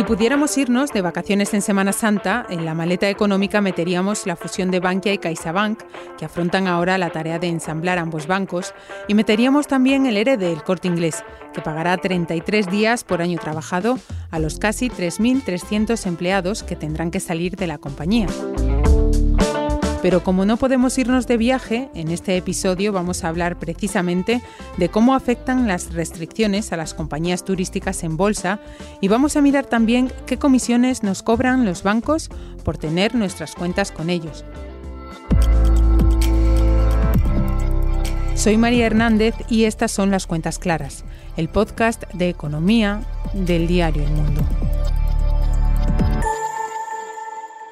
Si pudiéramos irnos de vacaciones en Semana Santa, en la maleta económica meteríamos la fusión de Bankia y CaixaBank, que afrontan ahora la tarea de ensamblar ambos bancos, y meteríamos también el ERE del Corte Inglés, que pagará 33 días por año trabajado a los casi 3.300 empleados que tendrán que salir de la compañía. Pero como no podemos irnos de viaje, en este episodio vamos a hablar precisamente de cómo afectan las restricciones a las compañías turísticas en bolsa y vamos a mirar también qué comisiones nos cobran los bancos por tener nuestras cuentas con ellos. Soy María Hernández y estas son las Cuentas Claras, el podcast de economía del diario El Mundo.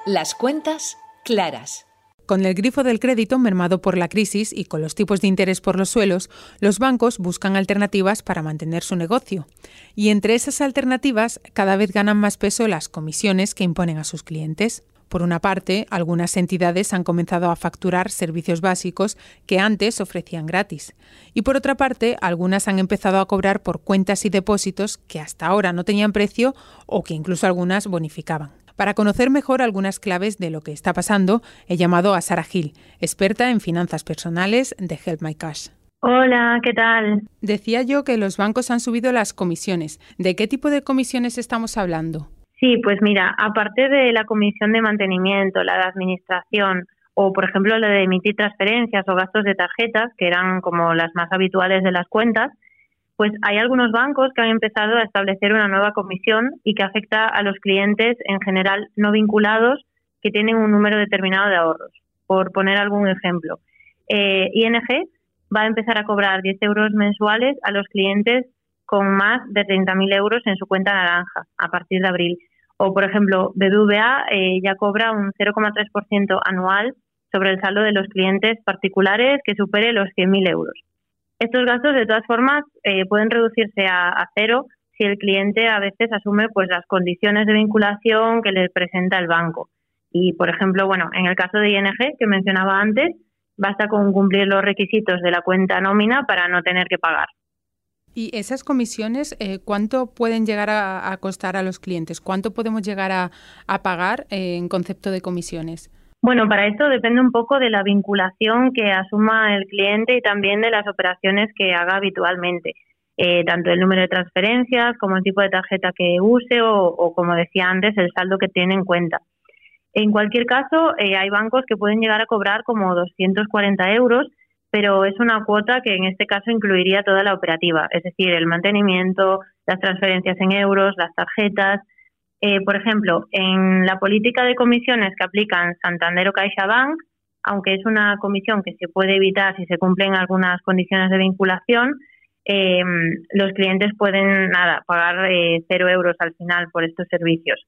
Las Cuentas Claras. Con el grifo del crédito mermado por la crisis y con los tipos de interés por los suelos, los bancos buscan alternativas para mantener su negocio. Y entre esas alternativas, cada vez ganan más peso las comisiones que imponen a sus clientes. Por una parte, algunas entidades han comenzado a facturar servicios básicos que antes ofrecían gratis. Y por otra parte, algunas han empezado a cobrar por cuentas y depósitos que hasta ahora no tenían precio o que incluso algunas bonificaban. Para conocer mejor algunas claves de lo que está pasando, he llamado a Sara Gil, experta en finanzas personales de Help My Cash. Hola, ¿qué tal? Decía yo que los bancos han subido las comisiones. ¿De qué tipo de comisiones estamos hablando? Sí, pues mira, aparte de la comisión de mantenimiento, la de administración o, por ejemplo, la de emitir transferencias o gastos de tarjetas, que eran como las más habituales de las cuentas, pues hay algunos bancos que han empezado a establecer una nueva comisión y que afecta a los clientes en general no vinculados que tienen un número determinado de ahorros. Por poner algún ejemplo, eh, ING va a empezar a cobrar 10 euros mensuales a los clientes con más de 30.000 euros en su cuenta naranja a partir de abril. O, por ejemplo, BBVA eh, ya cobra un 0,3% anual sobre el saldo de los clientes particulares que supere los 100.000 euros. Estos gastos, de todas formas, eh, pueden reducirse a, cero si el cliente a veces asume pues las condiciones de vinculación que le presenta el banco. Y, por ejemplo, bueno, en el caso de ING, que mencionaba antes, basta con cumplir los requisitos de la cuenta nómina para no tener que pagar. ¿Y esas comisiones eh, cuánto pueden llegar a, costar a los clientes? ¿Cuánto podemos llegar a, pagar eh, en concepto de comisiones? Bueno, para esto depende un poco de la vinculación que asuma el cliente y también de las operaciones que haga habitualmente. Eh, tanto el número de transferencias como el tipo de tarjeta que use o, como decía antes, el saldo que tiene en cuenta. En cualquier caso, eh, hay bancos que pueden llegar a cobrar como 240 euros, pero es una cuota que en este caso incluiría toda la operativa, es decir, el mantenimiento, las transferencias en euros, las tarjetas, eh, por ejemplo, en la política de comisiones que aplican Santander o CaixaBank, aunque es una comisión que se puede evitar si se cumplen algunas condiciones de vinculación, eh, los clientes pueden pagar eh, cero euros al final por estos servicios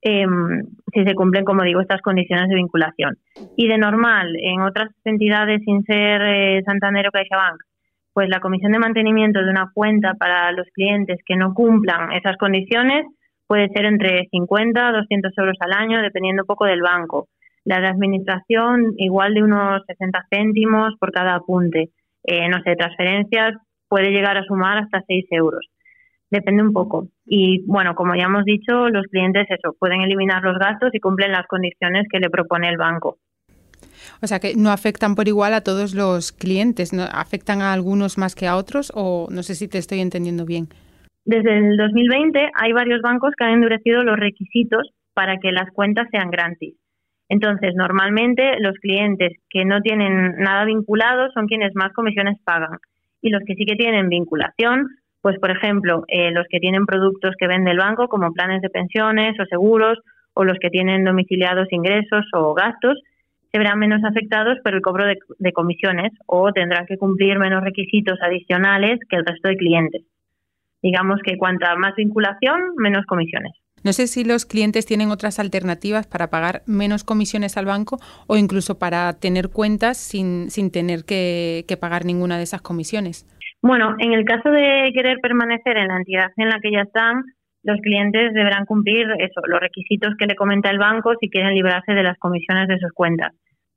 si se cumplen, como digo, estas condiciones de vinculación. Y de normal, en otras entidades sin ser Santander o CaixaBank, pues la comisión de mantenimiento de una cuenta para los clientes que no cumplan esas condiciones puede ser entre 50 a 200 euros al año, dependiendo un poco del banco. La de administración, igual de unos 60 céntimos por cada apunte. Eh, no sé, transferencias puede llegar a sumar hasta 6 euros. Depende un poco. Y bueno, como ya hemos dicho, los clientes eso, pueden eliminar los gastos y cumplen las condiciones que le propone el banco. O sea que no afectan por igual a todos los clientes, ¿no? afectan a algunos más que a otros o no sé si te estoy entendiendo bien. Desde el 2020 hay varios bancos que han endurecido los requisitos para que las cuentas sean gratis. Entonces, normalmente los clientes que no tienen nada vinculado son quienes más comisiones pagan. Y los que sí que tienen vinculación, pues por ejemplo, eh, los que tienen productos que vende el banco, como planes de pensiones o seguros, o los que tienen domiciliados ingresos o gastos, se verán menos afectados por el cobro de comisiones o tendrán que cumplir menos requisitos adicionales que el resto de clientes digamos que cuanta más vinculación, menos comisiones. No sé si los clientes tienen otras alternativas para pagar menos comisiones al banco o incluso para tener cuentas sin, sin tener que, pagar ninguna de esas comisiones. Bueno, en el caso de querer permanecer en la entidad en la que ya están, los clientes deberán cumplir eso, los requisitos que le comenta el banco si quieren librarse de las comisiones de sus cuentas.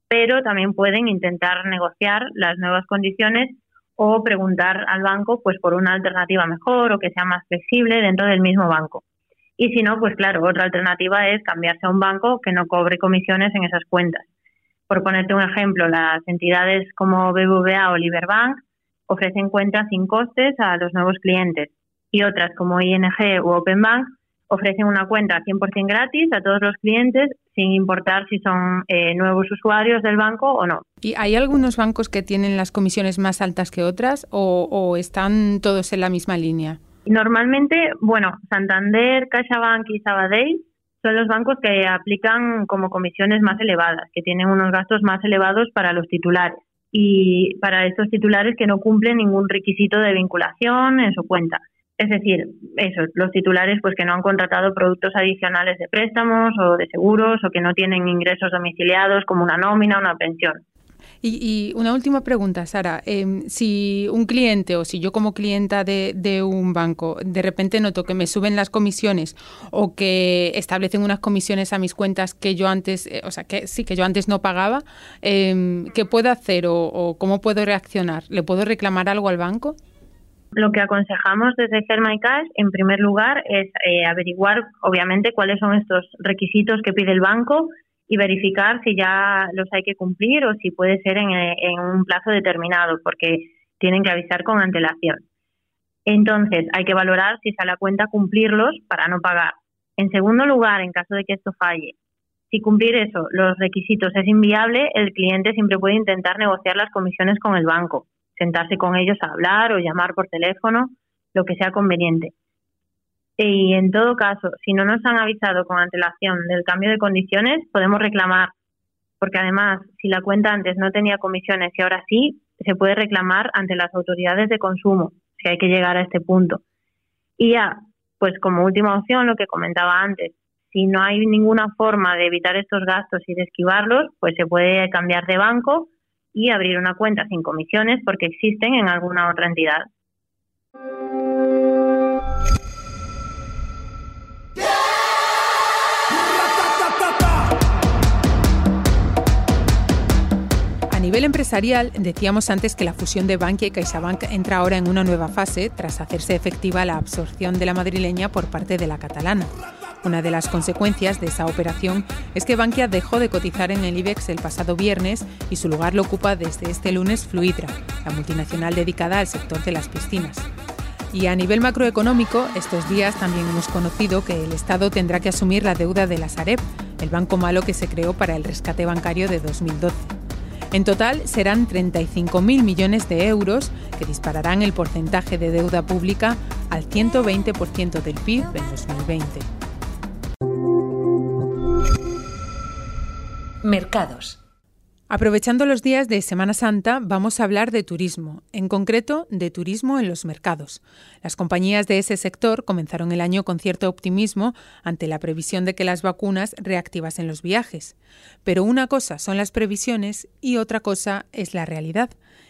Pero también pueden intentar negociar las nuevas condiciones o preguntar al banco pues por una alternativa mejor o que sea más flexible dentro del mismo banco. Y si no, pues claro, otra alternativa es cambiarse a un banco que no cobre comisiones en esas cuentas. Por ponerte un ejemplo, las entidades como BBVA o Liberbank ofrecen cuentas sin costes a los nuevos clientes y otras como ING u Openbank ofrecen una cuenta 100% gratis a todos los clientes sin importar si son eh, nuevos usuarios del banco o no. ¿Y hay algunos bancos que tienen las comisiones más altas que otras o, están todos en la misma línea? Normalmente, bueno, Santander, CaixaBank y Sabadell son los bancos que aplican como comisiones más elevadas, que tienen unos gastos más elevados para los titulares y para estos titulares que no cumplen ningún requisito de vinculación en su cuenta. Es decir, eso, los titulares pues que no han contratado productos adicionales de préstamos o de seguros o que no tienen ingresos domiciliados como una nómina o una pensión. Y, una última pregunta, Sara. Em, si un cliente o si yo como clienta de, un banco de repente noto que me suben las comisiones o que establecen unas comisiones a mis cuentas que yo antes, eh, o sea, que sí, que yo antes no pagaba, eh, ¿qué puedo hacer o cómo puedo reaccionar? ¿Le puedo reclamar algo al banco? Lo que aconsejamos desde Germa y Cash, en primer lugar, es eh, averiguar, obviamente, cuáles son estos requisitos que pide el banco y verificar si ya los hay que cumplir o si puede ser en, en un plazo determinado, porque tienen que avisar con antelación. Entonces, hay que valorar si sale a cuenta cumplirlos para no pagar. En segundo lugar, en caso de que esto falle, si cumplir eso, los requisitos es inviable, el cliente siempre puede intentar negociar las comisiones con el banco sentarse con ellos a hablar o llamar por teléfono, lo que sea conveniente. Y en todo caso, si no nos han avisado con antelación del cambio de condiciones, podemos reclamar, porque además, si la cuenta antes no tenía comisiones y ahora sí, se puede reclamar ante las autoridades de consumo, si hay que llegar a este punto. Y ya, pues como última opción, lo que comentaba antes, si no hay ninguna forma de evitar estos gastos y de esquivarlos, pues se puede cambiar de banco y abrir una cuenta sin comisiones porque existen en alguna otra entidad. A nivel empresarial, decíamos antes que la fusión de Bankia y CaixaBank entra ahora en una nueva fase tras hacerse efectiva la absorción de la madrileña por parte de la catalana. Una de las consecuencias de esa operación es que Bankia dejó de cotizar en el IBEX el pasado viernes y su lugar lo ocupa desde este lunes Fluidra, la multinacional dedicada al sector de las piscinas. Y a nivel macroeconómico, estos días también hemos conocido que el Estado tendrá que asumir la deuda de la Sareb, el banco malo que se creó para el rescate bancario de 2012. En total serán 35.000 millones de euros que dispararán el porcentaje de deuda pública al 120% del PIB en 2020. Mercados. Aprovechando los días de Semana Santa, vamos a hablar de turismo, en concreto de turismo en los mercados. Las compañías de ese sector comenzaron el año con cierto optimismo ante la previsión de que las vacunas reactivasen los viajes. Pero una cosa son las previsiones y otra cosa es la realidad.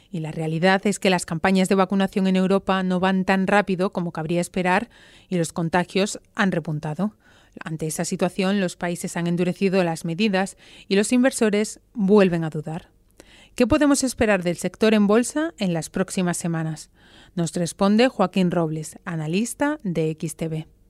Y la realidad es que las campañas de vacunación en Europa no van tan rápido como cabría esperar y los contagios han repuntado. Ante esa situación, los países han endurecido las medidas y los inversores vuelven a dudar. ¿Qué podemos esperar del sector en bolsa en las próximas semanas? Nos responde Joaquín Robles, analista de XTV.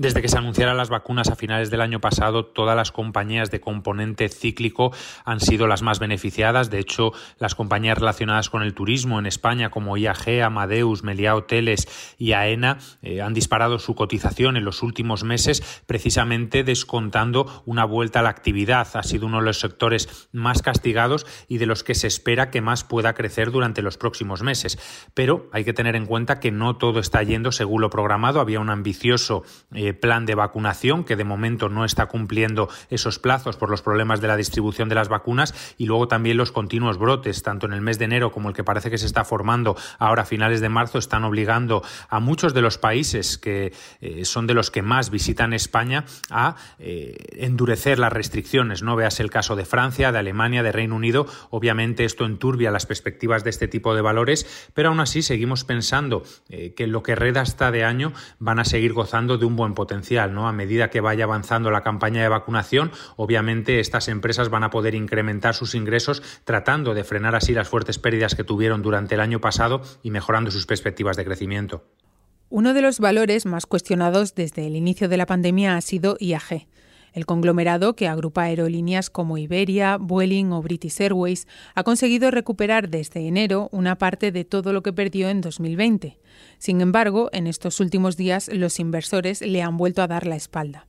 Desde que se anunciaran las vacunas a finales del año pasado, todas las compañías de componente cíclico han sido las más beneficiadas. De hecho, las compañías relacionadas con el turismo en España, como IAG, Amadeus, Meliá Hoteles y AENA, eh, han disparado su cotización en los últimos meses, precisamente descontando una vuelta a la actividad. Ha sido uno de los sectores más castigados y de los que se espera que más pueda crecer durante los próximos meses. Pero hay que tener en cuenta que no todo está yendo según lo programado. Había un ambicioso eh, plan de vacunación que de momento no está cumpliendo esos plazos por los problemas de la distribución de las vacunas y luego también los continuos brotes, tanto en el mes de enero como el que parece que se está formando ahora a finales de marzo, están obligando a muchos de los países que eh, son de los que más visitan España a eh, endurecer las restricciones. No veas el caso de Francia, de Alemania, de Reino Unido. Obviamente esto enturbia las perspectivas de este tipo de valores, pero aún así seguimos pensando eh, que lo que reda hasta de año van a seguir gozando de un buen potencial. ¿no? A medida que vaya avanzando la campaña de vacunación, obviamente estas empresas van a poder incrementar sus ingresos tratando de frenar así las fuertes pérdidas que tuvieron durante el año pasado y mejorando sus perspectivas de crecimiento. Uno de los valores más cuestionados desde el inicio de la pandemia ha sido IAG. El conglomerado, que agrupa aerolíneas como Iberia, Vueling o British Airways, ha conseguido recuperar desde enero una parte de todo lo que perdió en 2020. Sin embargo, en estos últimos días los inversores le han vuelto a dar la espalda.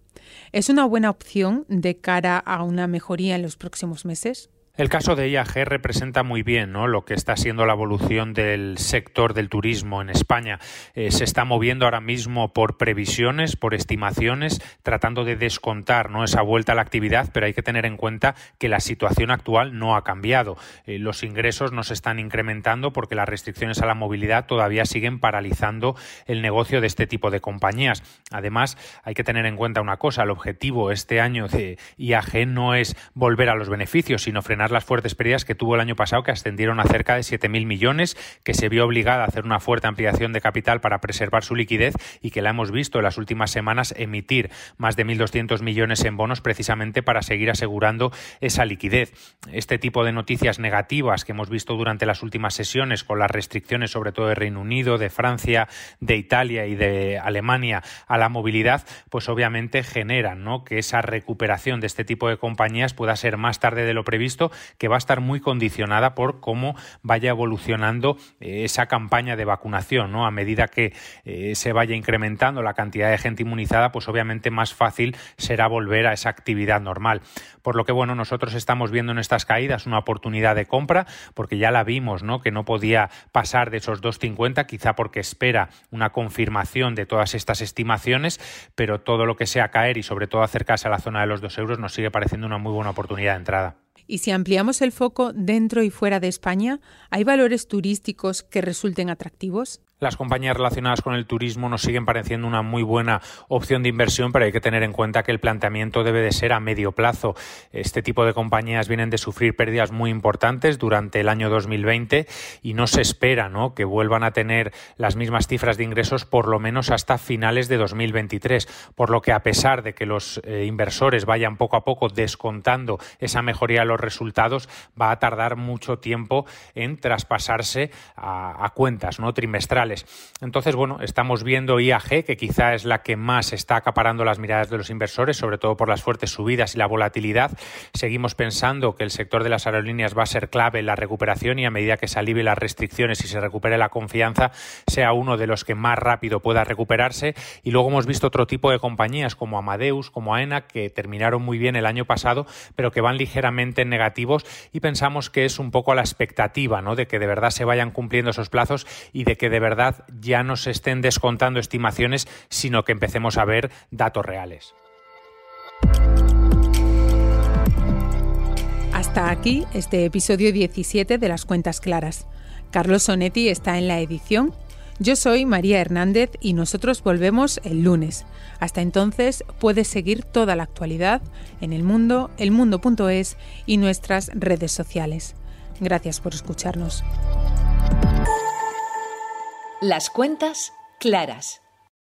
¿Es una buena opción de cara a una mejoría en los próximos meses? El caso de IAG representa muy bien ¿no? lo que está siendo la evolución del sector del turismo en España. Eh, se está moviendo ahora mismo por previsiones, por estimaciones, tratando de descontar ¿no? esa vuelta a la actividad, pero hay que tener en cuenta que la situación actual no ha cambiado. Eh, los ingresos no se están incrementando porque las restricciones a la movilidad todavía siguen paralizando el negocio de este tipo de compañías. Además, hay que tener en cuenta una cosa, el objetivo este año de IAG no es volver a los beneficios, sino frenar las fuertes pérdidas que tuvo el año pasado, que ascendieron a cerca de 7.000 millones, que se vio obligada a hacer una fuerte ampliación de capital para preservar su liquidez y que la hemos visto en las últimas semanas emitir más de 1.200 millones en bonos precisamente para seguir asegurando esa liquidez. Este tipo de noticias negativas que hemos visto durante las últimas sesiones con las restricciones sobre todo de Reino Unido, de Francia, de Italia y de Alemania a la movilidad, pues obviamente generan ¿no? que esa recuperación de este tipo de compañías pueda ser más tarde de lo previsto que va a estar muy condicionada por cómo vaya evolucionando eh, esa campaña de vacunación, ¿no? A medida que eh, se vaya incrementando la cantidad de gente inmunizada, pues obviamente más fácil será volver a esa actividad normal. Por lo que, bueno, nosotros estamos viendo en estas caídas una oportunidad de compra, porque ya la vimos, ¿no? Que no podía pasar de esos 2,50, quizá porque espera una confirmación de todas estas estimaciones, pero todo lo que sea caer y sobre todo acercarse a la zona de los 2 euros nos sigue pareciendo una muy buena oportunidad de entrada. Y si ampliamos el foco dentro y fuera de España, ¿hay valores turísticos que resulten atractivos? Las compañías relacionadas con el turismo nos siguen pareciendo una muy buena opción de inversión, pero hay que tener en cuenta que el planteamiento debe de ser a medio plazo. Este tipo de compañías vienen de sufrir pérdidas muy importantes durante el año 2020 y no se espera ¿no? que vuelvan a tener las mismas cifras de ingresos por lo menos hasta finales de 2023. Por lo que a pesar de que los eh, inversores vayan poco a poco descontando esa mejoría de los resultados, va a tardar mucho tiempo en traspasarse a, cuentas no trimestrales entonces, bueno, estamos viendo IAG, que quizá es la que más está acaparando las miradas de los inversores, sobre todo por las fuertes subidas y la volatilidad. Seguimos pensando que el sector de las aerolíneas va a ser clave en la recuperación y a medida que se alivien las restricciones y se recupere la confianza, sea uno de los que más rápido pueda recuperarse. Y luego hemos visto otro tipo de compañías como Amadeus, como AENA, que terminaron muy bien el año pasado, pero que van ligeramente negativos y pensamos que es un poco a la expectativa, ¿no? De que de verdad se vayan cumpliendo esos plazos y de que de ya no se estén descontando estimaciones, sino que empecemos a ver datos reales. Hasta aquí este episodio 17 de las cuentas claras. Carlos Sonetti está en la edición. Yo soy María Hernández y nosotros volvemos el lunes. Hasta entonces puedes seguir toda la actualidad en el mundo, elmundo.es y nuestras redes sociales. Gracias por escucharnos. Las cuentas claras.